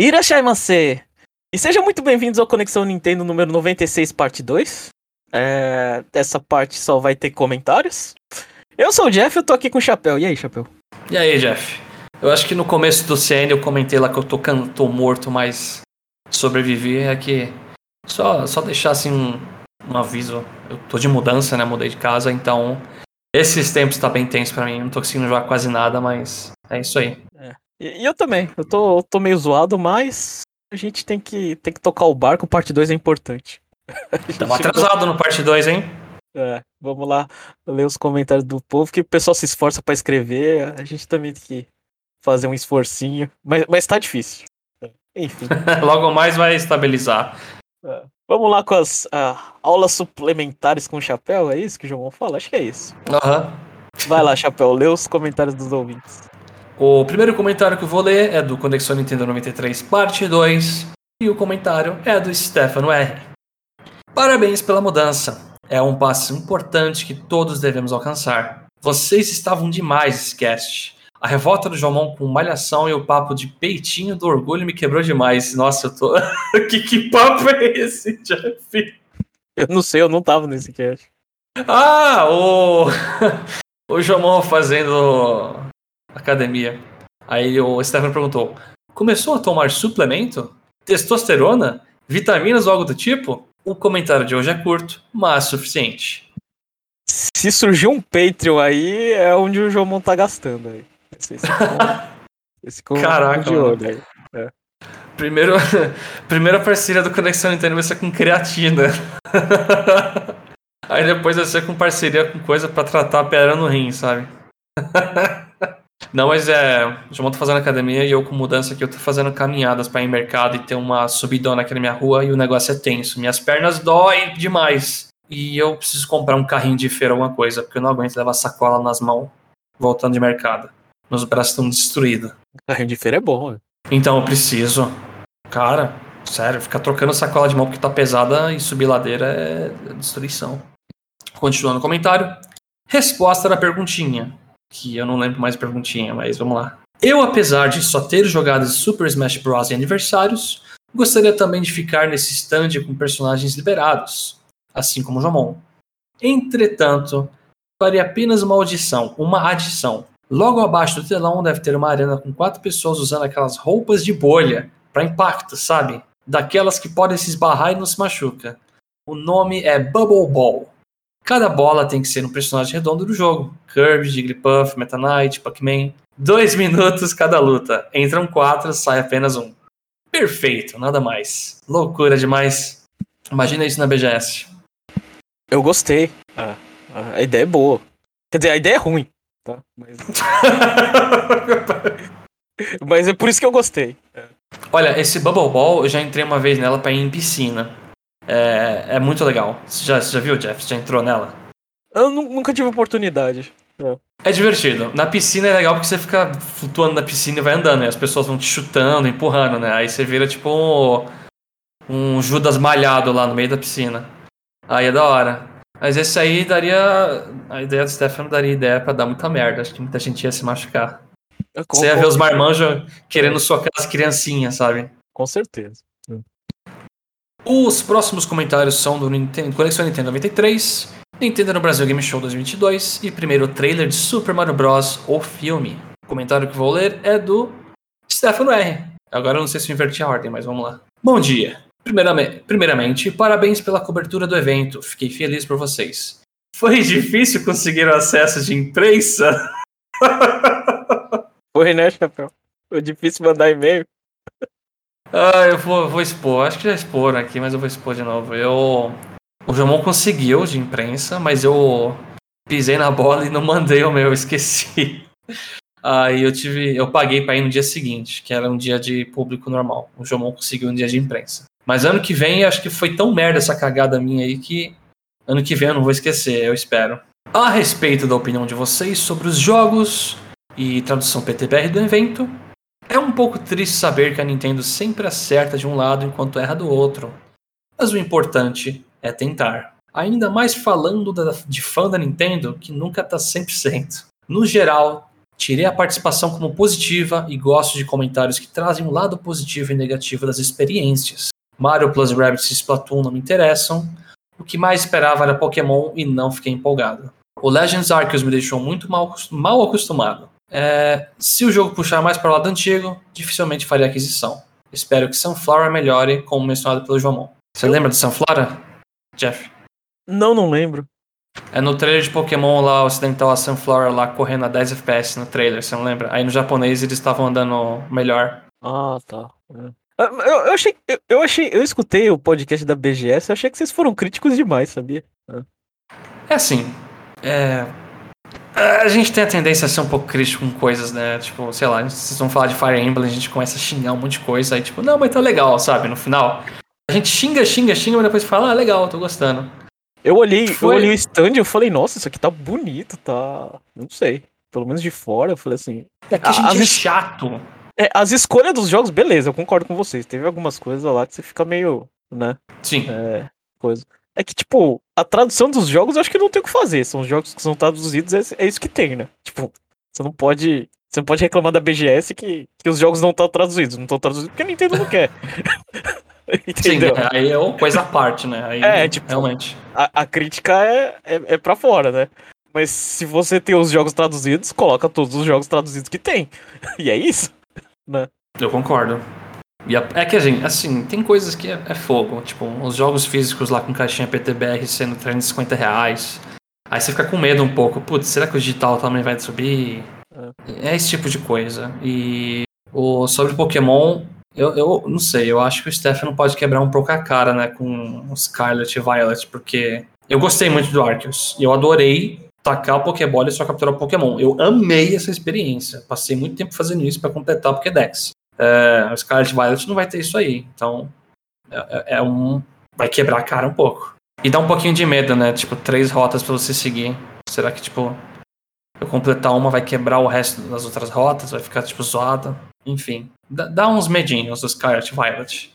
Irashaimase! E sejam muito bem-vindos ao Conexão Nintendo número 96, parte 2. É, essa parte só vai ter comentários. Eu sou o Jeff, eu tô aqui com o Chapéu. E aí, Chapéu? E aí, Jeff? Eu acho que no começo do CN eu comentei lá que eu tô, tô morto, mas sobrevivi. É que só, só deixar assim um, um aviso. Eu tô de mudança, né? Mudei de casa, então esses tempos tá bem tenso pra mim. Não tô conseguindo jogar quase nada, mas é isso aí. É. E, e, eu também. Eu tô, eu tô meio zoado, mas a gente tem que, tem que tocar o barco. Parte 2 é importante. Estamos atrasado no parte 2, hein? É, vamos lá ler os comentários do povo, que o pessoal se esforça para escrever. A gente também tem que fazer um esforcinho. Mas, mas tá difícil. Enfim. Logo mais vai estabilizar. É. Vamos lá com as uh, aulas suplementares com o Chapéu, é isso que o João fala? Acho que é isso. Aham. Uhum. Vai lá, Chapéu, lê os comentários dos ouvintes. O primeiro comentário que eu vou ler é do Conexão Nintendo 93, parte 2. E o comentário é do Stefano R. Parabéns pela mudança. É um passo importante que todos devemos alcançar. Vocês estavam demais cast. A revolta do Jomon com malhação e o papo de peitinho do orgulho me quebrou demais. Nossa, eu tô. que, que papo é esse, Jeff? Eu não sei, eu não tava nesse cast. Ah, o. o Jomon fazendo academia. Aí o Stefano perguntou: começou a tomar suplemento? Testosterona? Vitaminas ou algo do tipo? O comentário de hoje é curto, mas suficiente. Se surgir um Patreon aí, é onde o Jomon tá gastando aí. Esse, esse, esse Caraca, de olho. É. Primeiro, primeira parceria do Conexão Nintendo vai ser com creatina. Aí depois vai ser com parceria com coisa para tratar a pedra no rim, sabe? Não, mas é. O João tá fazendo academia e eu com mudança aqui, eu tô fazendo caminhadas para ir no mercado e ter uma subidona aqui na minha rua e o negócio é tenso. Minhas pernas doem demais. E eu preciso comprar um carrinho de feira, alguma coisa, porque eu não aguento levar sacola nas mãos voltando de mercado. Meus braços estão destruídos. Carrinho de feira é bom, né? Então eu preciso. Cara, sério, ficar trocando sacola de mão porque tá pesada e subir ladeira é destruição. Continuando o comentário. Resposta da perguntinha. Que eu não lembro mais a perguntinha, mas vamos lá. Eu, apesar de só ter jogado Super Smash Bros. em aniversários, gostaria também de ficar nesse stand com personagens liberados, assim como Jomon. Entretanto, faria apenas uma audição, uma adição, Logo abaixo do telão deve ter uma arena com quatro pessoas usando aquelas roupas de bolha para impacto, sabe? Daquelas que podem se esbarrar e não se machuca. O nome é Bubble Ball. Cada bola tem que ser um personagem redondo do jogo. Kirby, Jigglypuff, Meta Knight, Pac-Man. Dois minutos cada luta. Entram quatro, sai apenas um. Perfeito, nada mais. Loucura demais. Imagina isso na BGS. Eu gostei. Ah, a ideia é boa. Quer dizer, a ideia é ruim tá? Mas... Mas é por isso que eu gostei. Olha, esse Bubble Ball, eu já entrei uma vez nela pra ir em piscina. É, é muito legal. Você já, você já viu, Jeff? Você já entrou nela? Eu nunca tive oportunidade. É. é divertido. Na piscina é legal porque você fica flutuando na piscina e vai andando, né? As pessoas vão te chutando, empurrando, né? Aí você vira tipo um, um Judas malhado lá no meio da piscina. Aí é da hora. Mas esse aí daria. A ideia do Stefano daria ideia pra dar muita merda. Acho que muita gente ia se machucar. Você ia ver os marmanjos querendo socar as criancinhas, sabe? Com certeza. Os próximos comentários são do Nintendo, Conexão Nintendo 93, Nintendo no Brasil Game Show 2022 e primeiro trailer de Super Mario Bros. o filme. O comentário que vou ler é do Stefano R. Agora eu não sei se eu inverti a ordem, mas vamos lá. Bom dia. Primeiramente, primeiramente, parabéns pela cobertura do evento. Fiquei feliz por vocês. Foi difícil conseguir o acesso de imprensa? Foi, né, Chapéu? Foi difícil mandar e-mail. Ah, eu vou, vou expor. Acho que já exporam aqui, mas eu vou expor de novo. Eu. O Jomon conseguiu de imprensa, mas eu pisei na bola e não mandei o meu, esqueci. Aí eu tive. Eu paguei para ir no dia seguinte, que era um dia de público normal. O Jomon conseguiu um dia de imprensa. Mas ano que vem, acho que foi tão merda essa cagada minha aí que ano que vem eu não vou esquecer, eu espero. A respeito da opinião de vocês sobre os jogos e tradução PTBR do evento, é um pouco triste saber que a Nintendo sempre acerta de um lado enquanto erra do outro. Mas o importante é tentar. Ainda mais falando da, de fã da Nintendo, que nunca tá 100%. No geral, Tirei a participação como positiva e gosto de comentários que trazem o lado positivo e negativo das experiências. Mario plus Rabbids e Splatoon não me interessam. O que mais esperava era Pokémon e não fiquei empolgado. O Legends Arceus me deixou muito mal, mal acostumado. É, se o jogo puxar mais para o lado antigo, dificilmente faria aquisição. Espero que Sunflower melhore, como mencionado pelo Jomon. Você Eu... lembra de Sunflower, Jeff? Não, não lembro. É no trailer de Pokémon lá, ocidental, a Sunflower lá correndo a 10 FPS no trailer, você não lembra? Aí no japonês eles estavam andando melhor. Ah, tá. É. Ah, eu, eu, achei, eu, eu, achei, eu escutei o podcast da BGS, eu achei que vocês foram críticos demais, sabia? É, é assim, é, a gente tem a tendência a ser um pouco crítico com coisas, né? Tipo, sei lá, vocês vão falar de Fire Emblem, a gente começa a xingar um monte de coisa, aí tipo, não, mas tá legal, sabe? No final, a gente xinga, xinga, xinga, mas depois fala, ah, legal, tô gostando. Eu olhei, Foi... eu olhei o stand e eu falei, nossa, isso aqui tá bonito, tá. Não sei. Pelo menos de fora, eu falei assim. É que a gente é chato. É, as escolhas dos jogos, beleza, eu concordo com vocês. Teve algumas coisas lá que você fica meio, né? Sim. É, coisa. É que, tipo, a tradução dos jogos eu acho que não tem o que fazer. São os jogos que são traduzidos, é, é isso que tem, né? Tipo, você não pode. Você não pode reclamar da BGS que, que os jogos não estão traduzidos. Não estão traduzidos porque a Nintendo não quer. Entendeu? Sim, aí é uma coisa à parte, né? Aí, é, tipo, realmente. A, a crítica é, é, é pra fora, né? Mas se você tem os jogos traduzidos, coloca todos os jogos traduzidos que tem. E é isso, né? Eu concordo. E é que, assim, assim tem coisas que é, é, fogo. Tipo, os jogos físicos lá com caixinha PTBR sendo 350 reais. Aí você fica com medo um pouco. Putz, será que o digital também vai subir? É, esse tipo de coisa. E o, sobre Pokémon, eu, eu não sei. Eu acho que o Stefano pode quebrar um pouco a cara, né? Com Scarlet e Violet. Porque eu gostei muito do Arceus. Eu adorei tacar o Pokébola e só capturar o Pokémon. Eu amei essa experiência. Passei muito tempo fazendo isso para completar o Pokédex. É, o Scarlet Violet não vai ter isso aí. Então, é, é, é, um. Vai quebrar a cara um pouco. E dá um pouquinho de medo, né? Tipo, três rotas pra você seguir. Será que, tipo, eu completar uma vai quebrar o resto das outras rotas? Vai ficar, tipo, zoada? Enfim. Dá, dá uns medinhos do Scarlet Violet.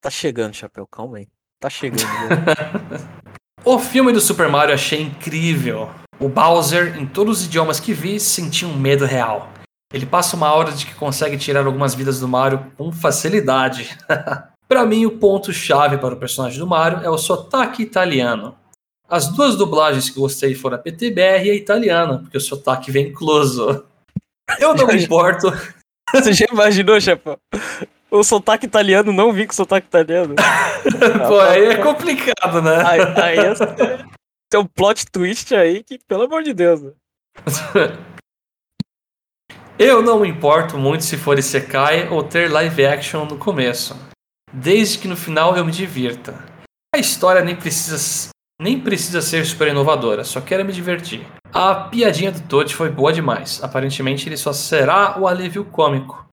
Tá chegando, Chapéu, calma aí. Tá chegando. o filme do Super Mario achei incrível. O Bowser, em todos os idiomas que vi, sentia um medo real. Ele passa uma aura de que consegue tirar algumas vidas do Mario com facilidade. para mim, o ponto-chave para o personagem do Mario é o sotaque italiano. As duas dublagens que gostei foram a PTBR e a italiana, porque o sotaque vem incluso. Eu não me importo. Você já imaginou, chefe? O sotaque italiano não vi com sotaque italiano. Pô, aí é complicado, né? Aí, aí é, tem um plot twist aí que, pelo amor de Deus. Né? Eu não me importo muito se for Isekai ou ter live action no começo, desde que no final eu me divirta. A história nem precisa, nem precisa ser super inovadora, só quero me divertir. A piadinha do Toad foi boa demais, aparentemente ele só será o alívio cômico.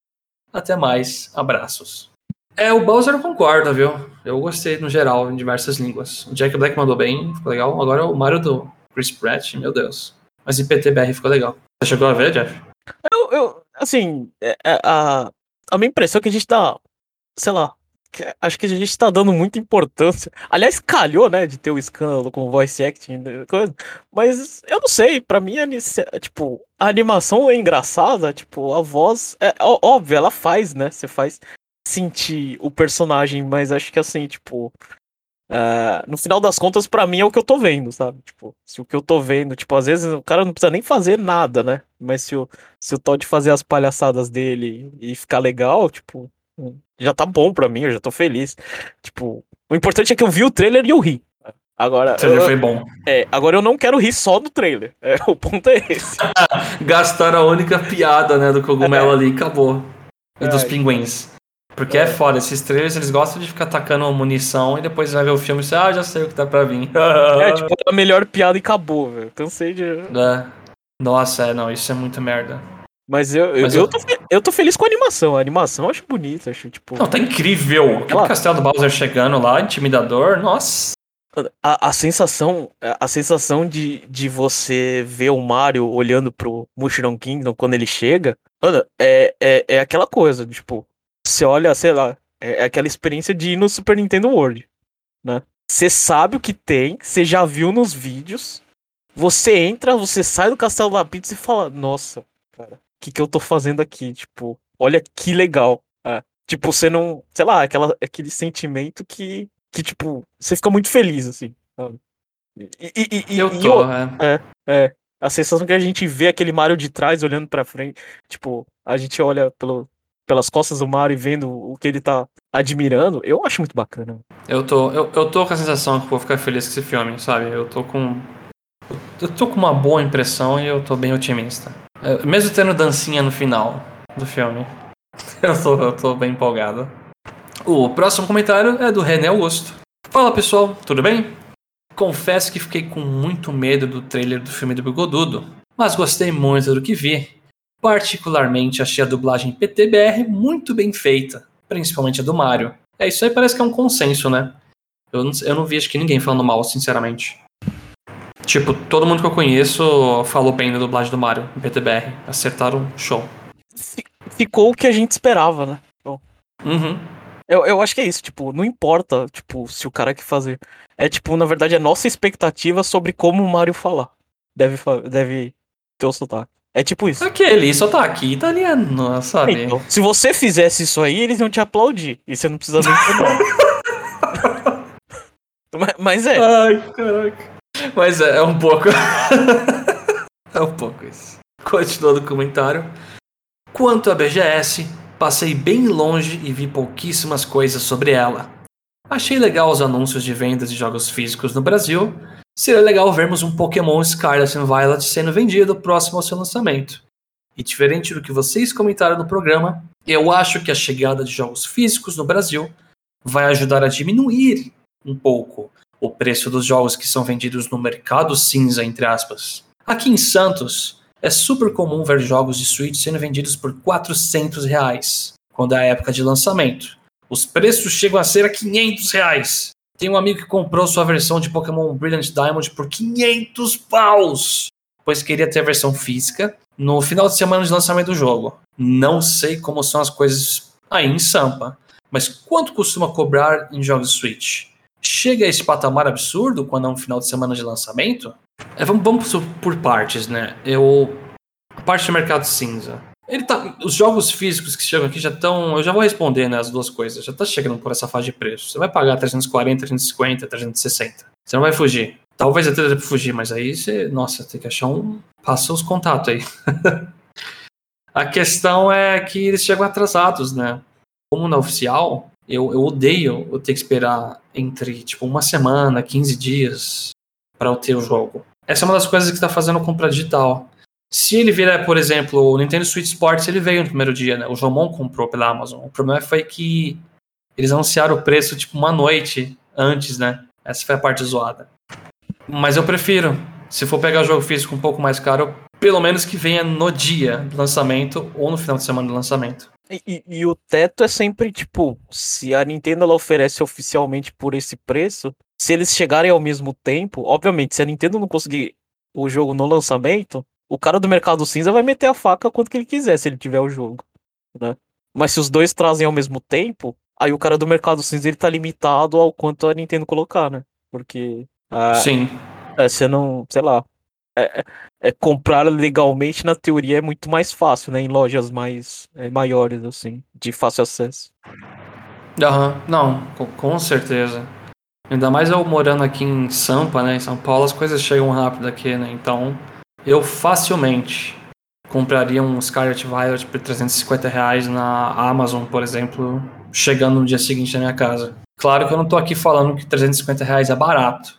Até mais, abraços. É, o Bowser eu concordo, viu? Eu gostei no geral, em diversas línguas. O Jack Black mandou bem, ficou legal. Agora o Mario do Chris Pratt, meu Deus. Mas em PTBR ficou legal. Você chegou a ver, Jeff? Eu, eu assim, é, é, a, a minha impressão é que a gente tá, sei lá, acho que a gente tá dando muita importância. Aliás, calhou, né, de ter o escândalo com voice acting, né, coisa. Mas eu não sei, para mim, a, tipo, a animação é engraçada, tipo, a voz, é óbvio, ela faz, né? Você faz sentir o personagem, mas acho que assim, tipo, Uh, no final das contas, para mim é o que eu tô vendo, sabe? Tipo, se o que eu tô vendo, tipo, às vezes o cara não precisa nem fazer nada, né? Mas se o, se o Todd fazer as palhaçadas dele e ficar legal, tipo, já tá bom pra mim, eu já tô feliz. Tipo, o importante é que eu vi o trailer e eu ri. Agora, o trailer eu, foi bom. É, agora eu não quero rir só do trailer. É, o ponto é esse. Gastaram a única piada, né, do cogumelo é. ali acabou. E é, dos pinguins. Porque é. é foda, esses trailers eles gostam de ficar atacando munição e depois vai ver o filme e você, ah, já sei o que tá pra vir. é, tipo, a melhor piada e acabou, velho. Cansei de. É. Nossa, é, não, isso é muita merda. Mas eu, Mas eu, eu... Tô, eu tô feliz com a animação. A animação eu acho bonita, acho tipo. Não, tá incrível. Aquele Ela... castelo do Bowser chegando lá, intimidador, nossa. A, a sensação, a sensação de, de você ver o Mario olhando pro Mushroom Kingdom quando ele chega, mano, é, é, é aquela coisa, tipo, você olha, sei lá, é, é aquela experiência de ir no Super Nintendo World, né? Você sabe o que tem, você já viu nos vídeos, você entra, você sai do Castelo da Pizza e fala, nossa, cara, que, que eu tô fazendo aqui? Tipo, olha que legal. É. Tipo, você não. Sei lá, aquela, aquele sentimento que, que, tipo, você fica muito feliz, assim. Sabe? E, e, e, Eu e tô, eu- é. é, a sensação que a gente vê aquele Mario de trás olhando pra frente, tipo, a gente olha pelo, pelas costas do Mario e vendo o que ele tá admirando, eu acho muito bacana. Eu tô, eu, eu tô com a sensação que vou ficar feliz com esse filme, sabe? Eu tô com. Eu tô com uma boa impressão e eu tô bem otimista. É, mesmo tendo dancinha no final do filme. Eu tô, eu tô bem empolgado. O próximo comentário é do René Augusto. Fala pessoal, tudo bem? Confesso que fiquei com muito medo do trailer do filme do Bigodudo, mas gostei muito do que vi. Particularmente achei a dublagem PTBR muito bem feita, principalmente a do Mario. É, isso aí parece que é um consenso, né? Eu não, eu não vi acho que ninguém falando mal, sinceramente. Tipo, todo mundo que eu conheço falou bem da dublagem do Mario em PTBR. Acertaram show. Fi- Ficou o que a gente esperava, né? Uhum. Eu, eu acho que é isso, tipo, não importa, tipo, se o cara quer fazer. É tipo, na verdade, é nossa expectativa sobre como o Mario falar. Deve, deve ter o sotaque. É tipo isso. Aquele só tá aqui italiano, sabe? Então, se você fizesse isso aí, eles iam te aplaudir. E você não precisa nem mas, mas é. Ai, caraca. Mas é, é um pouco. é um pouco isso. Continuando o comentário. Quanto à BGS, passei bem longe e vi pouquíssimas coisas sobre ela. Achei legal os anúncios de vendas de jogos físicos no Brasil. Seria legal vermos um Pokémon Scarlet and Violet sendo vendido próximo ao seu lançamento. E diferente do que vocês comentaram no programa, eu acho que a chegada de jogos físicos no Brasil vai ajudar a diminuir um pouco o preço dos jogos que são vendidos no mercado cinza, entre aspas. Aqui em Santos, é super comum ver jogos de Switch sendo vendidos por 400 reais, quando é a época de lançamento. Os preços chegam a ser a 500 reais. Tem um amigo que comprou sua versão de Pokémon Brilliant Diamond por 500 paus, pois queria ter a versão física no final de semana de lançamento do jogo. Não sei como são as coisas aí em Sampa, mas quanto costuma cobrar em jogos Switch? Chega a esse patamar absurdo quando é um final de semana de lançamento? É, vamos, vamos por- partes, né? Eu. A parte do mercado cinza. Ele tá, os jogos físicos que chegam aqui já estão. Eu já vou responder né, as duas coisas. Já tá chegando por essa faixa de preço. Você vai pagar 340, 350, 360. Você não vai fugir. Talvez até dê pra fugir, mas aí você. Nossa, tem que achar um. Passa os contatos aí. a questão é que eles chegam atrasados, né? Como na oficial, eu, eu odeio eu ter que esperar entre tipo uma semana, 15 dias para eu ter o jogo. Essa é uma das coisas que está fazendo compra digital. Se ele vier, por exemplo, o Nintendo Switch Sports, ele veio no primeiro dia, né? O Jomon comprou pela Amazon. O problema foi que eles anunciaram o preço tipo uma noite antes, né? Essa foi a parte zoada. Mas eu prefiro, se for pegar o jogo físico um pouco mais caro, pelo menos que venha no dia do lançamento ou no final de semana do lançamento. E, e- e o teto é sempre, tipo, se a Nintendo ela oferece oficialmente por esse preço, se eles chegarem ao mesmo tempo, obviamente, se a Nintendo não conseguir o jogo no lançamento, o cara do mercado cinza vai meter a faca quanto que ele quiser se ele tiver o jogo, né? Mas se os dois trazem ao mesmo tempo, aí o cara do mercado cinza ele tá limitado ao quanto a Nintendo colocar, né? Porque ah, Sim. é, você não, sei lá. É, é- é comprar legalmente, na teoria, é muito mais fácil, né? Em lojas mais é, maiores, assim, de fácil acesso. Aham, não, com, com certeza. Ainda mais eu morando aqui em Sampa, né? Em São Paulo, as coisas chegam rápido aqui, né? Então, eu facilmente compraria um Scarlet Violet por 350 reais na Amazon, por exemplo, chegando no dia seguinte na minha casa. Claro que eu não tô aqui falando que 350 reais é barato.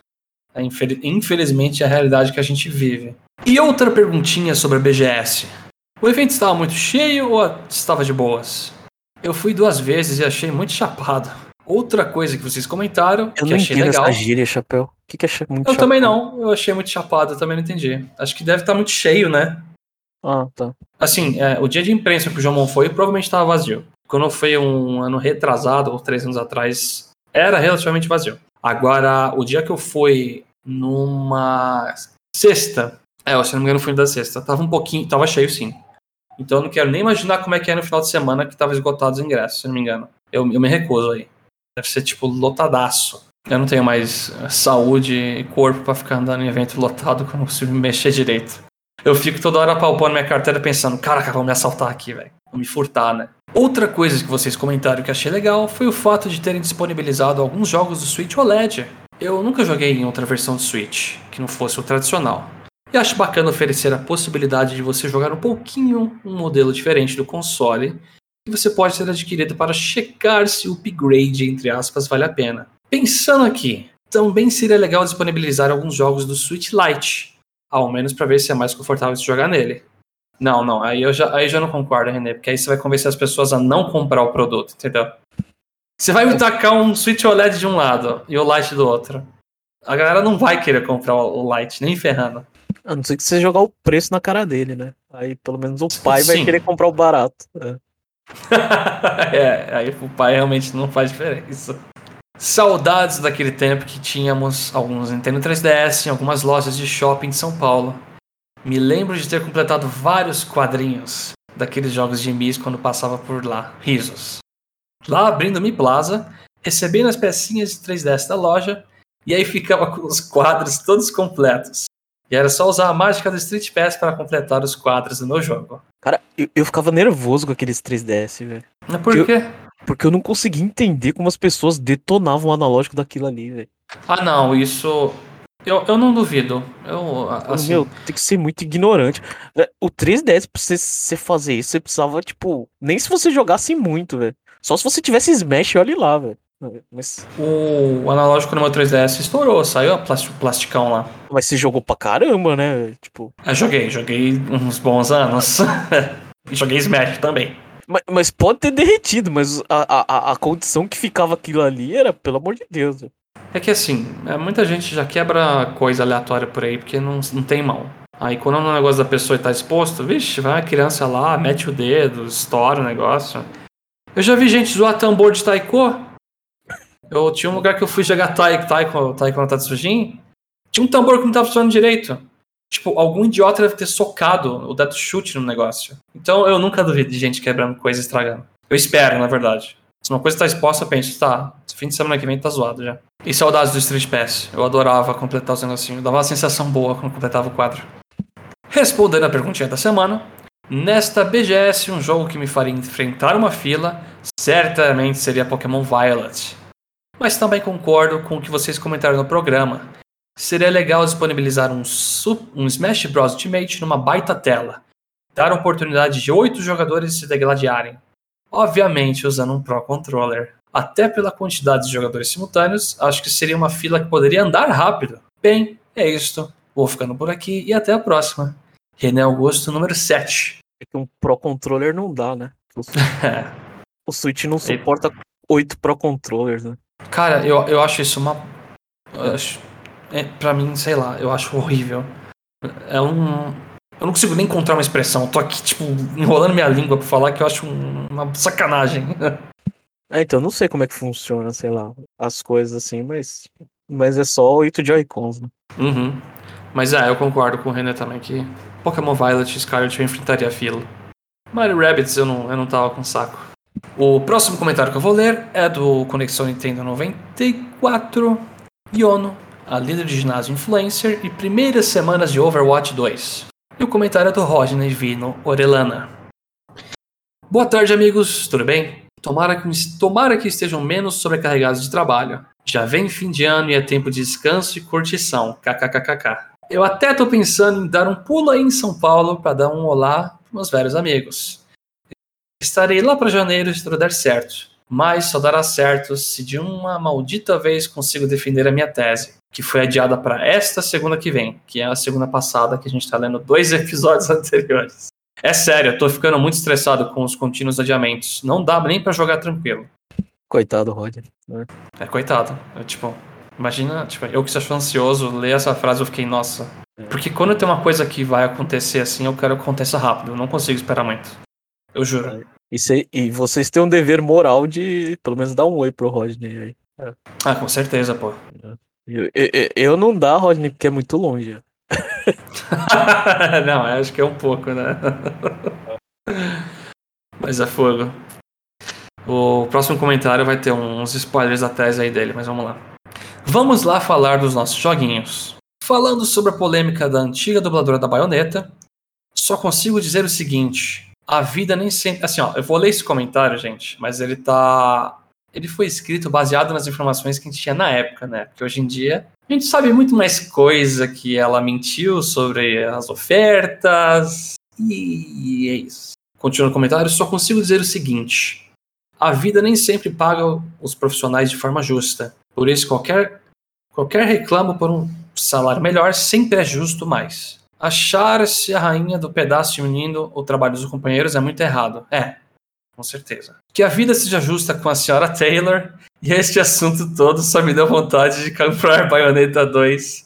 É, infel- infelizmente é a realidade que a gente vive. E outra perguntinha sobre a BGS. O evento estava muito cheio ou estava de boas? Eu fui duas vezes e achei muito chapado. Outra coisa que vocês comentaram, Eu que não achei entendo legal. essa gíria, chapéu. O que, que é muito Eu também chapéu? não, eu achei muito chapado, eu também não entendi. Acho que deve estar muito cheio, né? Ah, tá. Assim, é, o dia de imprensa que o Jomon foi provavelmente estava vazio. Quando eu fui um ano retrasado, ou três anos atrás, era relativamente vazio. Agora, o dia que eu fui numa sexta, é, se não me engano foi da sexta, tava um pouquinho, tava cheio sim. Então eu não quero nem imaginar como é que é no final de semana que tava esgotados os ingressos, se não me engano. Eu, eu me recuso aí. Deve ser tipo lotadaço. Eu não tenho mais saúde e corpo pra ficar andando em evento lotado que eu não consigo me mexer direito. Eu fico toda hora palpando minha carteira pensando, caraca, vão me assaltar aqui, velho. Vão me furtar, né? Outra coisa que vocês comentaram que achei legal foi o fato de terem disponibilizado alguns jogos do Switch OLED. Eu nunca joguei em outra versão do Switch, que não fosse o tradicional. E acho bacana oferecer a possibilidade de você jogar um pouquinho um modelo diferente do console, que você pode ter adquirido para checar se o upgrade, entre aspas, vale a pena. Pensando aqui, também seria legal disponibilizar alguns jogos do Switch Lite, ao menos para ver se é mais confortável se jogar nele. Não, não, aí eu já, aí já não concordo, René, porque aí você vai convencer as pessoas a não comprar o produto, entendeu? Você vai me tacar um Switch OLED de um lado e o Lite do outro. A galera não vai querer comprar o Lite, nem ferrando. A não ser que você jogar o preço na cara dele, né? Aí pelo menos o pai Sim. vai querer comprar o barato. É. é, aí o pai realmente não faz diferença. Saudades daquele tempo que tínhamos alguns Nintendo 3DS em algumas lojas de shopping de São Paulo. Me lembro de ter completado vários quadrinhos daqueles jogos de Miss quando passava por lá. Risos. Lá abrindo Mi Plaza, recebendo as pecinhas de 3DS da loja, e aí ficava com os quadros todos completos. E era só usar a mágica do Street Pass para completar os quadros do meu jogo. Cara, eu, eu ficava nervoso com aqueles 3DS, velho. Por quê? Eu, porque eu não conseguia entender como as pessoas detonavam o analógico daquilo ali, velho. Ah, não, isso. Eu, eu não duvido. Eu, assim... Meu, tem que ser muito ignorante. É, o 3DS, pra você, você fazer isso, você precisava, tipo. Nem se você jogasse muito, velho. Só se você tivesse Smash, olhe lá, velho. Mas... O analógico no meu 3DS estourou, saiu o plasticão lá. Mas você jogou pra caramba, né? Tipo. Eu joguei, joguei uns bons anos. joguei Smash também. Mas, mas, pode ter derretido, mas a, a, a condição que ficava aquilo ali era, pelo amor de Deus. É que assim, é, muita gente já quebra coisa aleatória por aí porque não, não tem mão. Aí quando o negócio da pessoa está exposto, vixe, vai a criança lá, mete o dedo, estoura o negócio. Eu já vi gente zoar tambor de taiko. Eu tinha um lugar que eu fui jogar taiko, taiko, taiko no Tatsujin. Tinha um tambor que não estava funcionando direito. Tipo, algum idiota deve ter socado o dedo chute no negócio. Então eu nunca duvido de gente quebrando coisa e estragando. Eu espero, na verdade. Se uma coisa tá exposta, eu penso, tá, fim de semana que vem tá zoado já. E saudades do Street Pass. Eu adorava completar os negocinhos. Dava uma sensação boa quando completava o quadro. Respondendo a perguntinha da semana. Nesta BGS, um jogo que me faria enfrentar uma fila certamente seria Pokémon Violet. Mas também concordo com o que vocês comentaram no programa, Seria legal disponibilizar um, um Smash Bros Ultimate numa baita tela. Dar a oportunidade de oito jogadores se degladiarem. Obviamente usando um Pro Controller. Até pela quantidade de jogadores simultâneos, acho que seria uma fila que poderia andar rápido. Bem, é isto. Vou ficando por aqui e até a próxima. René Augusto, número 7. É que um Pro Controller não dá, né? O, Switch não suporta oito Pro Controllers, né? Cara, eu, eu acho isso uma. Eu acho é, para mim, sei lá, eu acho horrível. É um. Eu não consigo nem encontrar uma expressão. Eu tô aqui, tipo, enrolando minha língua pra falar que eu acho um, uma sacanagem. É, então, não sei como é que funciona, sei lá, as coisas assim, mas. Mas é só oito Joy-Cons, né? Uhum. Mas é, eu concordo com o René também que Pokémon Violet e Scarlet eu enfrentaria a fila. Mario Rabbids eu não, eu não tava com saco. O próximo comentário que eu vou ler é do Conexão Nintendo 94, Yono a líder de ginásio influencer e primeiras semanas de Overwatch 2. E o comentário é do Rodney Vino Orelana. Boa tarde, amigos, tudo bem? Tomara que, tomara que estejam menos sobrecarregados de trabalho. Já vem fim de ano e é tempo de descanso e curtição. KKKKK. Eu até tô pensando em dar um pulo aí em São Paulo para dar um olá para meus velhos amigos. Estarei lá para janeiro se tudo der certo, mas só dará certo se de uma maldita vez consigo defender a minha tese que foi adiada para esta segunda que vem, que é a segunda passada que a gente está lendo dois episódios anteriores. É sério, eu tô ficando muito estressado com os contínuos adiamentos. Não dá nem para jogar tranquilo. Coitado, Roger. Né? É, coitado. Eu, tipo, imagina, tipo, eu que sou ansioso, ler essa frase eu fiquei, nossa. É. Porque quando tem uma coisa que vai acontecer assim, eu quero que aconteça rápido. Eu não consigo esperar muito. Eu juro. É. E, cê, e vocês têm um dever moral de, pelo menos, dar um oi pro Rodney aí. É. Ah, com certeza, pô. É. Eu, eu, eu não dá, Rodney, porque é muito longe. não, acho que é um pouco, né? mas é fogo. O próximo comentário vai ter uns spoilers tese aí dele, mas vamos lá. Vamos lá falar dos nossos joguinhos. Falando sobre a polêmica da antiga dubladora da baioneta, só consigo dizer o seguinte: a vida nem sempre. Assim, ó, eu vou ler esse comentário, gente, mas ele tá. Ele foi escrito baseado nas informações que a gente tinha na época, né? Porque hoje em dia a gente sabe muito mais coisa que ela mentiu sobre as ofertas. E é isso. Continua no comentário, só consigo dizer o seguinte: a vida nem sempre paga os profissionais de forma justa. Por isso, qualquer, qualquer reclamo por um salário melhor sempre é justo mais. Achar-se a rainha do pedaço menino o trabalho dos companheiros é muito errado. É, com certeza. Que a vida seja justa com a senhora Taylor e este assunto todo só me deu vontade de comprar Bayonetta 2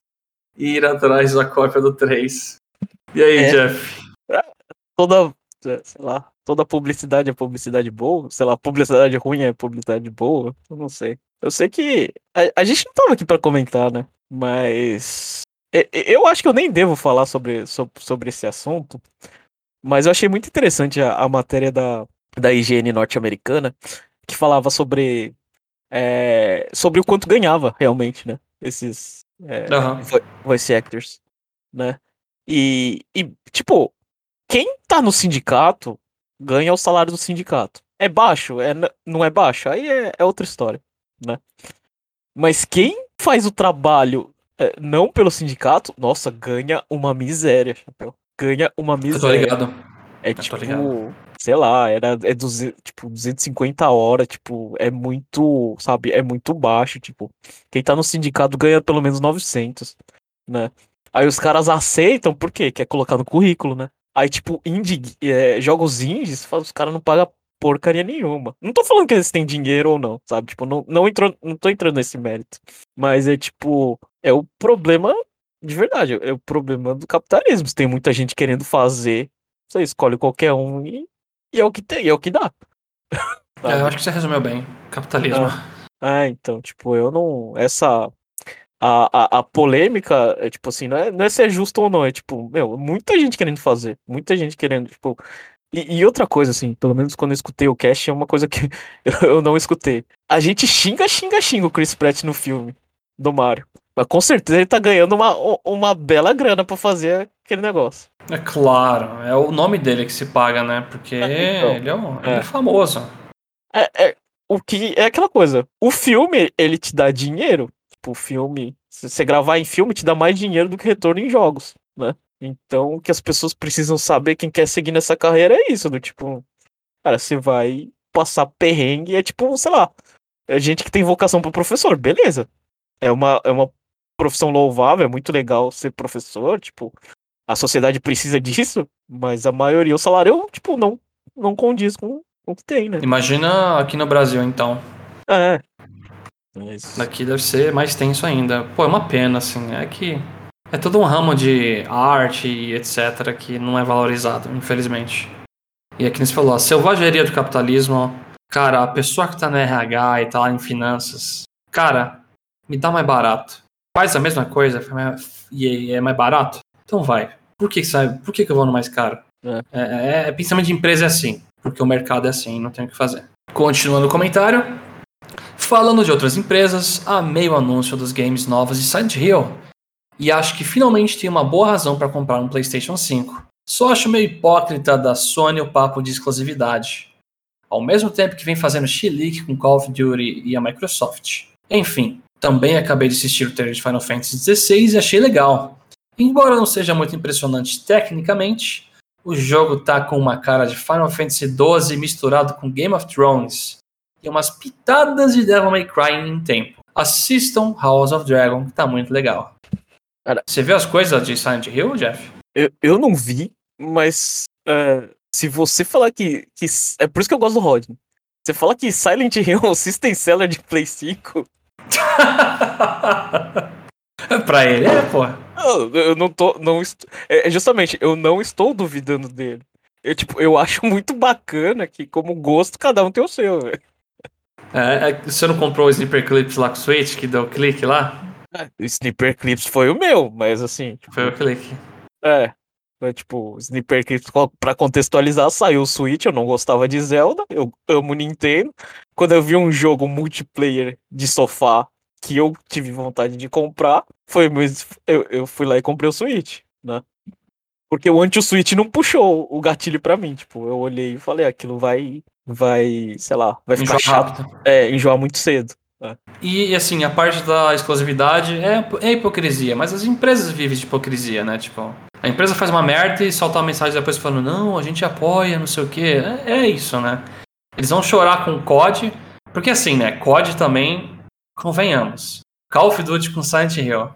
e ir atrás da cópia do 3. E aí, é. Jeff? Toda, sei lá, toda publicidade é publicidade boa? Sei lá, publicidade ruim é publicidade boa? Eu não sei. Eu sei que a, a gente não tava aqui para comentar, né? Mas eu acho que eu nem devo falar sobre, sobre, sobre esse assunto, mas eu achei muito interessante a, a matéria da, da higiene norte-americana, que falava sobre, é, sobre o quanto ganhava realmente, né? Esses é, uhum. voice actors, né? E, e, tipo, quem tá no sindicato ganha o salário do sindicato. É baixo? É, não é baixo? Aí é, é outra história, né? Mas quem faz o trabalho é, não pelo sindicato, nossa, ganha uma miséria, chapéu. Ganha uma miséria. Eu tô ligado. É tipo, sei lá, era é 200, tipo 250 horas, tipo, é muito, sabe, é muito baixo, tipo, quem tá no sindicato ganha pelo menos 900, né? Aí os caras aceitam, por quê? Quer colocar no currículo, né? Aí, tipo, indie, é, jogos indies, os caras não pagam porcaria nenhuma. Não tô falando que eles têm dinheiro ou não, sabe? Tipo, não, não, entrou, não tô entrando nesse mérito. Mas é tipo, é o problema de verdade, é o problema do capitalismo. Tem muita gente querendo fazer, você escolhe qualquer um e, e é o que tem, é o que dá. é, eu acho que você resumiu bem. Capitalismo. Ah, então, tipo, eu não. Essa. A, a, a polêmica é tipo assim, não é, não é se é justo ou não, é tipo, meu, muita gente querendo fazer, muita gente querendo, tipo, e, e, outra coisa, assim, pelo menos quando eu escutei o cast, é uma coisa que eu não escutei. A gente xinga, xinga, xinga o Chris Pratt no filme do Mario. Mas com certeza ele tá ganhando uma, uma bela grana para fazer aquele negócio. É claro, é o nome dele que se paga, né? Porque é, então, ele, é um, é. ele é famoso. É, é, o que é aquela coisa. O filme, ele te dá dinheiro. Tipo, o filme. Se você gravar em filme, te dá mais dinheiro do que retorno em jogos, né? Então, o que as pessoas precisam saber, quem quer seguir nessa carreira, é isso, do tipo, cara, você vai passar perrengue, é tipo, sei lá, é gente que tem vocação para professor, beleza. É uma, é uma profissão louvável, é muito legal ser professor, tipo, a sociedade precisa disso, mas a maioria, o salário, tipo, não, não condiz com, o que tem, né? Imagina aqui no Brasil, então. É. Mas... Aqui deve ser mais tenso ainda. Pô, é uma pena, assim, é que é todo um ramo de arte e etc. que não é valorizado, infelizmente. E aqui você falou, a selvageria do capitalismo, cara, a pessoa que tá no RH e tá lá em finanças, cara, me dá mais barato. Faz a mesma coisa e é mais barato? Então vai. Por que, sabe? Por que, que eu vou no mais caro? É. É, é, é, pensamento de empresa é assim, porque o mercado é assim, não tem o que fazer. Continuando o comentário. Falando de outras empresas, amei o anúncio dos games novos de Silent Hill e acho que finalmente tem uma boa razão para comprar um PlayStation 5. Só acho meio hipócrita da Sony o papo de exclusividade. Ao mesmo tempo que vem fazendo chilique com Call of Duty e a Microsoft. Enfim, também acabei de assistir o trailer de Final Fantasy XVI e achei legal. Embora não seja muito impressionante tecnicamente, o jogo tá com uma cara de Final Fantasy XII misturado com Game of Thrones e umas pitadas de Devil May Cry em tempo. Assistam House of Dragon, que tá muito legal. Cara, você viu as coisas de Silent Hill, Jeff? Eu, eu não vi, mas uh, se você falar que, que. É por isso que eu gosto do Rodney. Você fala que Silent Hill é um system seller de Play 5. pra ele é, pô. Eu, eu não tô. Não. É, é, justamente, eu não estou duvidando dele. Eu, tipo, eu acho muito bacana que, como gosto, cada um tem o seu, velho. É, é, você não comprou o Sleeper Clips lá com o Switch, que deu clique lá? O Sniper Clips foi o meu, mas assim. Tipo, foi o clique. É. Foi, tipo, Sniper Clips, pra contextualizar, saiu o Switch, eu não gostava de Zelda, eu amo Nintendo. Quando eu vi um jogo multiplayer de sofá que eu tive vontade de comprar, foi eu, eu fui lá e comprei o Switch, né? Porque o anti-switch não puxou o gatilho pra mim. Tipo, eu olhei e falei, aquilo vai. Vai, sei lá, vai ficar Enjoa chato. rápido. É, enjoar muito cedo. E assim, a parte da exclusividade é, é hipocrisia, mas as empresas vivem de hipocrisia, né? Tipo, a empresa faz uma merda e solta uma mensagem depois falando, não, a gente apoia, não sei o quê. É, é isso, né? Eles vão chorar com o COD, porque assim, né? COD também, convenhamos. Call of Duty com Silent Hill.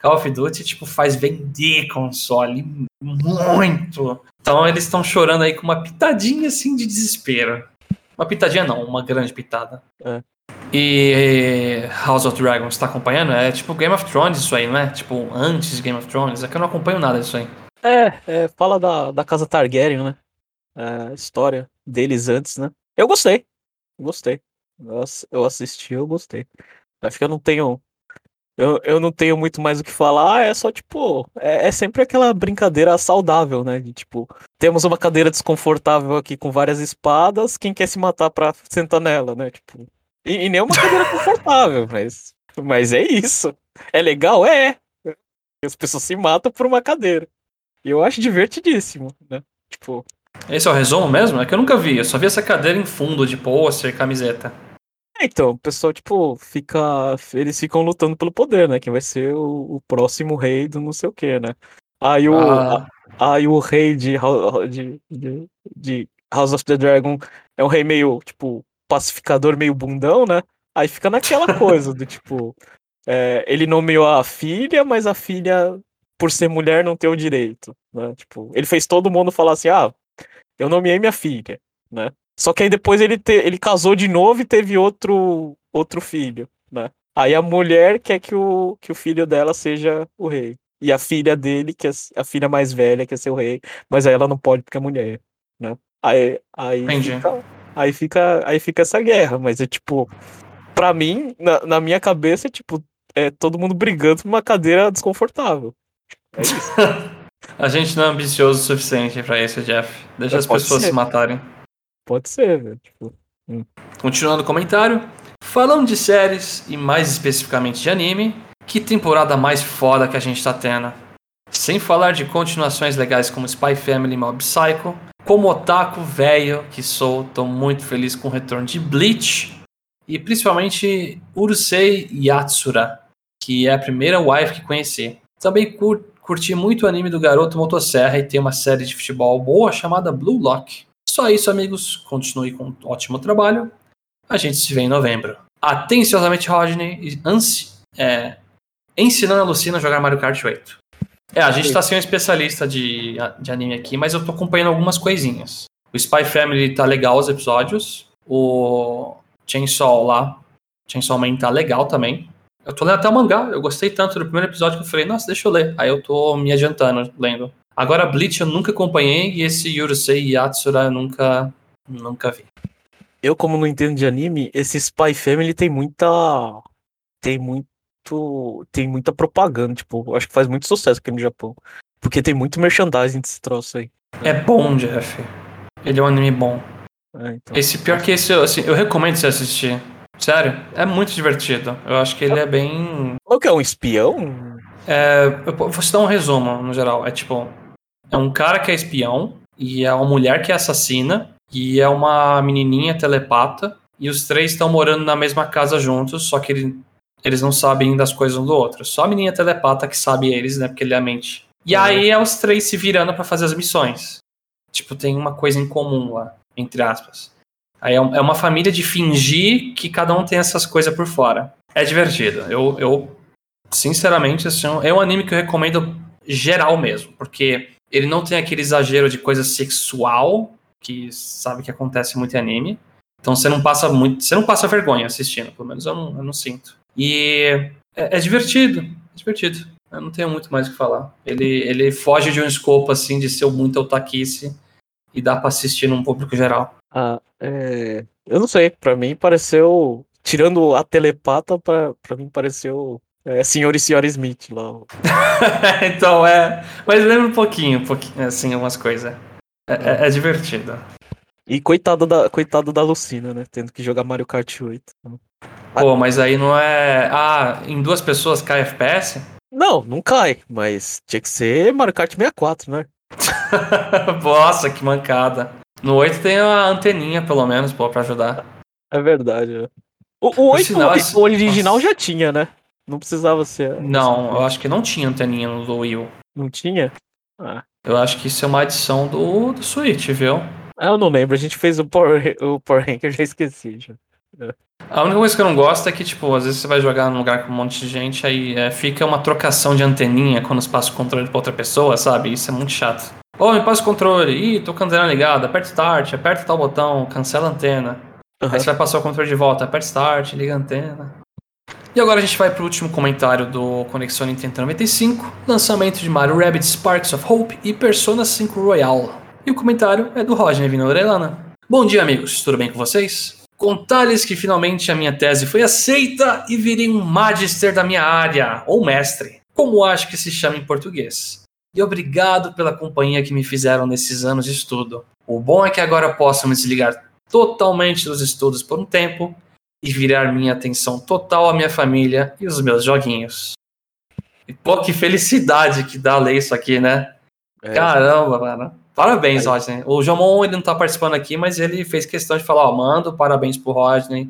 Call of Duty, tipo, faz vender console muito. Então eles estão chorando aí com uma pitadinha assim de desespero. Uma pitadinha não, uma grande pitada. É. E House of Dragons, tá acompanhando? É tipo Game of Thrones isso aí, não é? Tipo, antes de Game of Thrones. É que eu não acompanho nada disso aí. É, é, fala da, da casa Targaryen, né? É, a história deles antes, né? Eu gostei. Gostei. Eu assisti, eu gostei. Acho que eu não tenho. Eu, eu não tenho muito mais o que falar, é só tipo. É, é sempre aquela brincadeira saudável, né? De tipo, temos uma cadeira desconfortável aqui com várias espadas, quem quer se matar pra sentar nela, né? Tipo. E, e nem uma cadeira confortável, mas. Mas é isso. É legal? É. As pessoas se matam por uma cadeira. E eu acho divertidíssimo, né? Tipo, Esse é o resumo mesmo? É que eu nunca vi. Eu só vi essa cadeira em fundo de pôster, camiseta. É, então, o pessoal, tipo, fica. Eles ficam lutando pelo poder, né? Quem vai ser o, o próximo rei do não sei o quê, né? Aí o, Ah, aí o rei de, de, de, de House of the Dragon é um rei meio, tipo, pacificador, meio bundão, né? Aí fica naquela coisa do tipo. é, ele nomeou a filha, mas a filha, por ser mulher, não tem o direito, né? Tipo, ele fez todo mundo falar assim: ah, eu nomeei minha filha, né? Só que aí depois ele, te, ele casou de novo e teve outro, outro filho, né? Aí a mulher quer que o, que o filho dela seja o rei. E a filha dele, que é a filha mais velha, quer ser o rei, mas aí ela não pode porque é mulher, né? Aí, aí, Entendi. fica, aí, fica, aí fica essa guerra, mas é tipo, pra mim, na, na minha cabeça, é tipo, é todo mundo brigando por uma cadeira desconfortável. É isso. a gente não é ambicioso o suficiente pra isso, Jeff. Deixa É, as pessoas ser. se matarem. Pode ser, velho. Tipo, Continuando o comentário. Falando de séries, e mais especificamente de anime, que temporada mais foda que a gente tá tendo. Sem falar de continuações legais como Spy Family e Mob Psycho. Como otaku velho que sou, tô muito feliz com o retorno de Bleach. E principalmente Urusei Yatsura, que é a primeira wife que conheci. Também cur- curti muito o anime do Garoto Motosserra e tem uma série de futebol boa chamada Blue Lock. Só isso, amigos. Continue com um ótimo trabalho. A gente se vê em novembro. Atenciosamente, Rodney, ansi, é, ensinando a Lucina a jogar Mario Kart 8. É, a gente tá sem um especialista de, de anime aqui, mas eu tô acompanhando algumas coisinhas. O Spy Family tá legal os episódios. O Chainsaw lá, Chainsaw Man tá legal também. Eu tô lendo até o mangá, eu gostei tanto do primeiro episódio que eu falei, nossa, deixa eu ler. Aí eu tô me adiantando lendo. Agora Bleach eu nunca acompanhei e esse Yurusei Yatsura eu nunca, nunca vi. eu, como não entendo de anime, esse Spy Family tem muita. Tem muito. Tem muita propaganda, tipo, acho que faz muito sucesso aqui no Japão. Porque tem muito merchandising desse troço aí. É bom, Jeff. Ele é um anime bom. É, então. Esse pior que esse, assim, eu recomendo você assistir. Sério, é muito divertido. Eu acho que ele é bem. O que é um espião? É, eu vou te dar um resumo, no geral. É tipo, é um cara que é espião, e é uma mulher que é assassina, e é uma menininha telepata, e os três estão morando na mesma casa juntos, só que ele- eles não sabem das coisas um do outro. Só a menininha telepata que sabe eles, né, porque ele é a mente. E Uhum. aí é os três se virando pra fazer as missões. Tipo, tem uma coisa em comum lá, entre aspas. Aí é é uma família de fingir que cada um tem essas coisas por fora. É divertido. Eu, eu sinceramente, assim, é um anime que eu recomendo geral mesmo, porque ele não tem aquele exagero de coisa sexual que sabe que acontece muito em anime. Então você não passa muito, você não passa vergonha assistindo, pelo menos eu não, eu não sinto. E é, é divertido, é divertido. Eu não tenho muito mais o que falar. Ele, ele foge de um escopo assim de ser muito otaquice e dá pra assistir num público geral. Ah, é... Eu não sei, pra mim pareceu. Tirando a telepata, pra mim pareceu. É, Senhor e Senhora Smith lá. então é. Mas lembra um pouquinho, um pouquinho assim, algumas coisas. É, é- é divertido. E coitado da, coitado da Lucina, né? Tendo que jogar Mario Kart 8. Pô, mas aí não é. Ah, em duas pessoas cai FPS? Não, não cai, mas tinha que ser Mario Kart 64, né? Nossa, que mancada. No 8 tem a anteninha, pelo menos, pô, pra ajudar. É verdade. é. O, o 8, sinal, o original Nossa. já tinha, né? Não precisava ser. Não, eu acho que não tinha anteninha no do Wii U. Não tinha? Ah. Eu acho que isso é uma adição do, do Switch, viu? Ah, eu não lembro. A gente fez o Power, o Power Rank, eu já esqueci. Já. A única coisa que eu não gosto é que, tipo, às vezes você vai jogar num lugar com um monte de gente, aí é, fica uma trocação de anteninha quando você passa o controle pra outra pessoa, sabe? Isso é muito chato. Ô, me passa o controle. Ih, tô com a antena ligada. Aperta Start, aperta tal botão, cancela a antena. Aham. Aí você vai passar o controle de volta, aperta Start, liga a antena. E agora a gente vai pro último comentário do Conexão Nintendo 95, lançamento de Mario Rabbids Sparks of Hope e Persona 5 Royal. E o comentário é do Rodney Vino Orelana. Bom dia, amigos. Tudo bem com vocês? Contar-lhes que finalmente a minha tese foi aceita e virei um magister da minha área, ou mestre, como acho que se chama em português. E obrigado pela companhia que me fizeram nesses anos de estudo. O bom é que agora posso me desligar totalmente dos estudos por um tempo e virar minha atenção total à minha família e os meus joguinhos. E pô, que felicidade que dá ler isso aqui, né? É, Caramba, mano. Parabéns, Aí. Rodney. O Jomon, ele não tá participando aqui, mas ele fez questão de falar, ó, mando parabéns pro Rodney.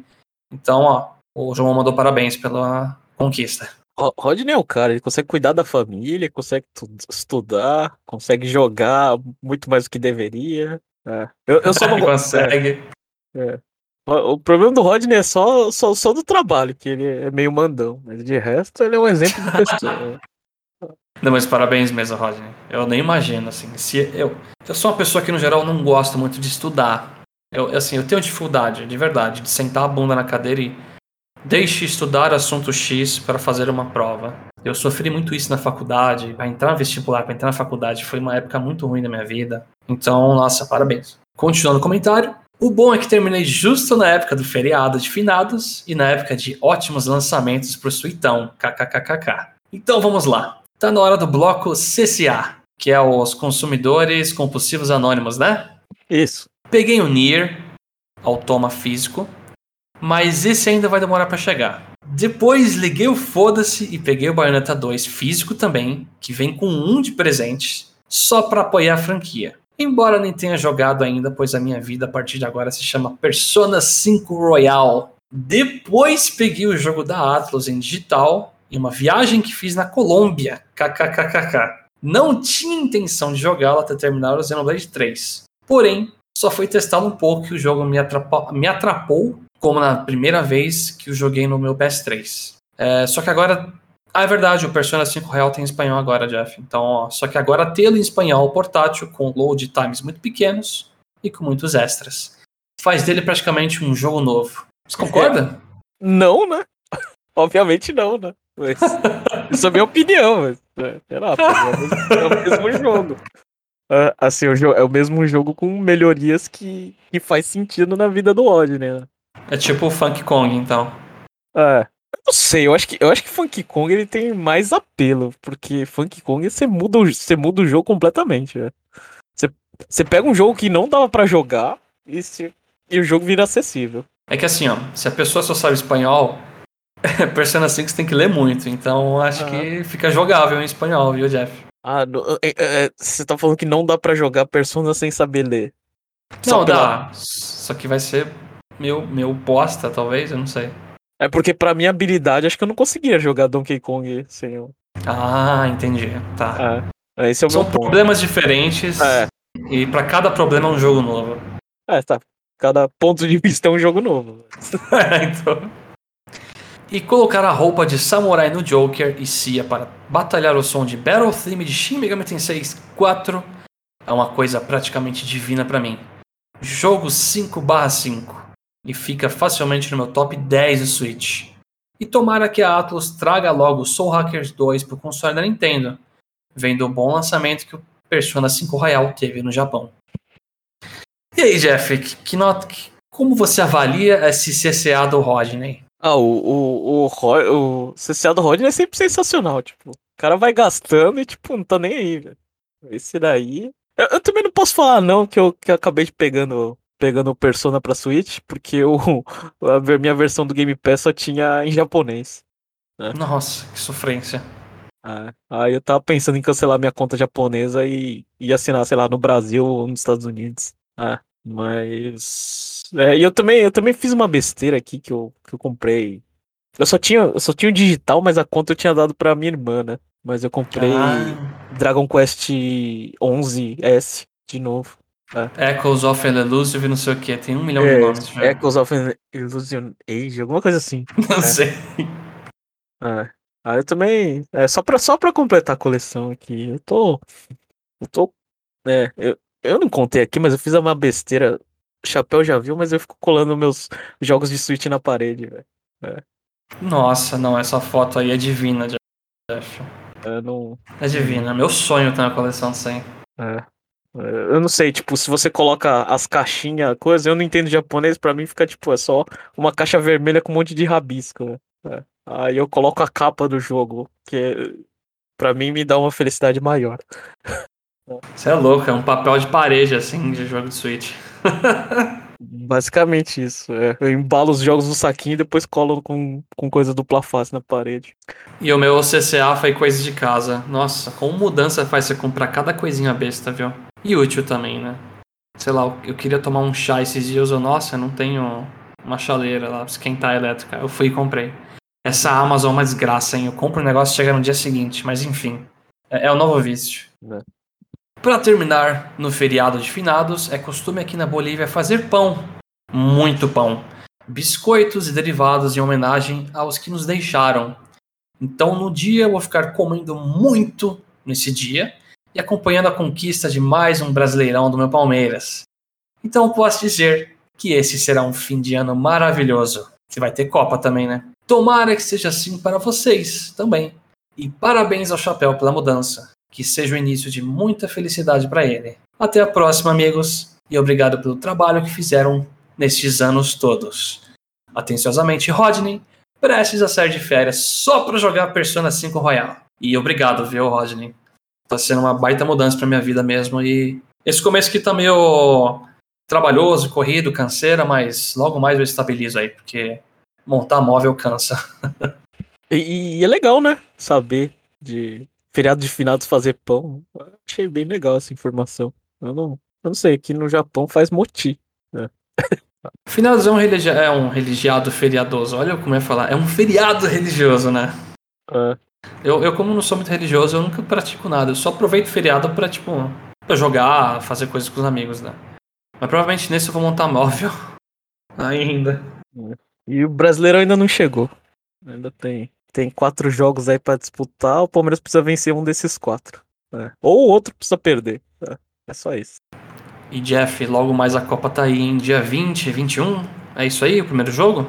Então, ó, o Jomon mandou parabéns pela conquista. Ro- Rodney é o cara, ele consegue cuidar da família, consegue tu- estudar, consegue jogar muito mais do que deveria. É. Eu, eu só não consegue. é. O o problema do Rodney é só, só, só do trabalho, que ele é meio mandão. Mas de resto, ele é um exemplo de pessoa. Não, mas parabéns mesmo, Rodney. Eu nem imagino, assim. Se eu, eu sou uma pessoa que, no geral, não gosta muito de estudar. Eu, assim, eu tenho dificuldade, de verdade, de sentar a bunda na cadeira e deixe estudar assunto X para fazer uma prova. Eu sofri muito isso na faculdade. Para entrar no vestibular, para entrar na faculdade, foi uma época muito ruim da minha vida. Então, nossa, parabéns. Continuando o comentário. O bom é que terminei justo na época do feriado de finados e na época de ótimos lançamentos pro Suitão. KKKKK. Então vamos lá. Tá na hora do bloco CCA, que é os consumidores compulsivos anônimos, né? Isso. Peguei o Nier, Automa físico, mas esse ainda vai demorar pra chegar. Depois liguei o foda-se e peguei o Bayonetta 2 físico também, que vem com um de presentes, só pra apoiar a franquia. Embora nem tenha jogado ainda, pois a minha vida a partir de agora se chama Persona 5 Royal. Depois peguei o jogo da Atlus em digital em uma viagem que fiz na Colômbia. KKKKK. Não tinha intenção de jogá-lo até terminar o Xenoblade 3. Porém, só foi testá-lo um pouco que o jogo me atrapou, me atrapou, como na primeira vez que eu joguei no meu PS3. É, só que agora. Ah, é verdade, o Persona 5 Real tem em espanhol agora, Jeff. Então, ó, só que agora tê-lo em espanhol portátil, com load times muito pequenos e com muitos extras. Faz dele praticamente um jogo novo. Você concorda? Não, né? Obviamente não, né? Mas, isso é minha opinião, mas. É, sei lá, é o mesmo- é jogo. Ah, assim, o é o mesmo jogo com melhorias que, que faz sentido na vida do Odd, né? É tipo o Funk Kong, então. É. Eu não sei, eu acho que, eu acho que Funky Kong ele tem mais apelo, porque Funky Kong você muda, o- você muda o jogo completamente. né? Você, você pega um jogo que não dava pra jogar e, se- e o jogo vira acessível. É que assim, ó, se a pessoa só sabe espanhol, Persona 5 você tem que ler muito. Então acho que fica jogável em espanhol, viu, Jeff? Ah, no- é- é- é, você tá falando que não dá pra jogar Persona sem saber ler. Só Não, pela- dá. Só que vai ser meu, meu bosta, talvez, eu não sei. É porque pra minha habilidade, acho que eu não conseguia jogar Donkey Kong sem o. Ah, entendi. Tá. É, esse é o São meu ponto. problemas diferentes É, e pra cada problema é um jogo novo. é, tá. Cada ponto de vista é um jogo novo. então. E colocar a roupa de samurai no Joker e Cia para batalhar o som de Battle Theme de Shin Megami Tensei 4 é uma coisa praticamente divina pra mim. Jogo 5/5 e fica facilmente no meu top 10 do Switch. E tomara que a Atlus traga logo Soul Hackers 2 pro console da Nintendo, vendo o bom lançamento que o Persona 5 Royal teve no Japão. E aí, Jeff, que, nota, como você avalia esse CCA do Rodney? Ah, o, o, o, o CCA do Rodney é sempre sensacional. Tipo, o cara vai gastando e, tipo, não tá nem aí, velho. Esse daí. Eu, eu também não posso falar, não, que eu, que eu acabei de pegando, pegando o Persona pra Switch, porque o, a minha versão do Game Pass só tinha em japonês. Nossa, que sofrência. É, aí eu tava pensando em cancelar minha conta japonesa e, e assinar, sei lá, no Brasil ou nos Estados Unidos. É, mas. É, e eu também, eu também fiz uma besteira aqui que eu, que eu comprei. Eu só tinha, eu só tinha o digital, mas a conta eu tinha dado pra minha irmã, né? Mas eu comprei Ah, Dragon Quest 11S de novo. Echoes of an Elusive, não sei o que, tem um milhão de É, nomes. já. Echoes of an Illusion Age, alguma coisa assim. Não é. sei. É. Aí eu também. É, só pra, só pra completar a coleção aqui. Eu tô. Eu tô. É, eu, eu não contei aqui, mas eu fiz uma besteira. O Chapéu já viu, mas eu fico colando meus jogos de Switch na parede, velho. Nossa, não, essa foto aí é divina, Jeff. Eu não. É divina. Meu sonho ter uma coleção disso aí. É. Eu não sei, tipo, se você coloca as caixinhas, coisa, eu não entendo japonês, pra mim fica, tipo, é só uma caixa vermelha com um monte de rabisco, né? É. Aí eu coloco a capa do jogo, que pra mim me dá uma felicidade maior. Você é louco, é um papel de parede, assim, de jogo de Switch. Basicamente isso. É. Eu embalo os jogos no saquinho e depois colo com, com coisa dupla face na parede. E o meu CCA foi coisa de casa. Nossa, como mudança faz você comprar cada coisinha besta, viu? E útil também, né? Sei lá, eu queria tomar um chá esses dias, eu, nossa, eu não tenho uma chaleira lá pra esquentar a elétrica. Eu fui e comprei. Essa Amazon é uma desgraça, hein? Eu compro o negócio e chega no dia seguinte, mas enfim. É, é o novo vício. É. Para terminar, no feriado de finados, é costume aqui na Bolívia fazer pão. Muito pão. Biscoitos e derivados em homenagem aos que nos deixaram. Então, no dia, eu vou ficar comendo muito nesse dia e acompanhando a conquista de mais um brasileirão do meu Palmeiras. Então, posso dizer que esse será um fim de ano maravilhoso. Que vai ter Copa também, né? Tomara que seja assim para vocês também. E parabéns ao Chapéu pela mudança. Que seja o início de muita felicidade para ele. Até a próxima, amigos, e obrigado pelo trabalho que fizeram nestes anos todos. Atenciosamente, Rodney, prestes a sair de férias só para jogar Persona 5 Royal. E obrigado, viu, Rodney? Tá sendo uma baita mudança pra minha vida mesmo. E esse começo aqui tá meio trabalhoso, corrido, canseira, mas logo mais eu estabilizo aí, porque montar móvel cansa. E, e é legal, né? Saber de feriado de finados fazer pão. Achei bem legal essa informação. Eu não, eu não sei, aqui no Japão faz moti. Finados é um, religi é um religiado feriadoso. Olha como ia falar. É um feriado religioso, né? É, Eu, eu, como não sou muito religioso, eu nunca pratico nada. Eu só aproveito o feriado pra, tipo, pra jogar, fazer coisas com os amigos, né? Mas provavelmente nesse eu vou montar móvel. Ainda. E o brasileiro ainda não chegou. Ainda tem, tem quatro jogos aí pra disputar. O Palmeiras precisa vencer um desses quatro. É. Ou o outro precisa perder. É, é só isso. E Jeff, logo mais a Copa tá aí em dia 20, 21. É isso aí, o primeiro jogo?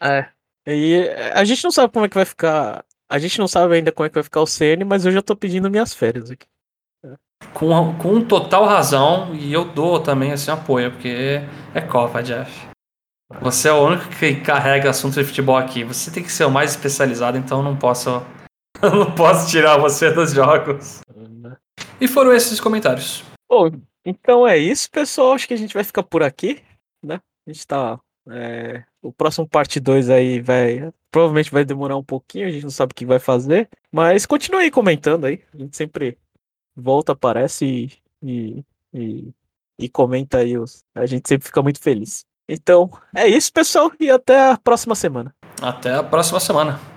É. E a gente não sabe como é que vai ficar. A gente não sabe ainda como é que vai ficar o CN, mas eu já tô pedindo minhas férias aqui. Com, com total razão, e eu dou também esse apoio, porque é Copa, Jeff. Você é o único que carrega assunto de futebol aqui. Você tem que ser o mais especializado, então eu não posso. Eu não posso tirar você dos jogos. E foram esses os comentários. Bom, então é isso, pessoal. Acho que a gente vai ficar por aqui, né? A gente tá. é, O próximo parte 2 aí vai. Provavelmente vai demorar um pouquinho, a gente não sabe o que vai fazer. Mas continue aí comentando aí. A gente sempre volta, aparece e, e, e, e comenta aí. Os... A gente sempre fica muito feliz. Então, é isso, pessoal, e até a próxima semana. Até a próxima semana.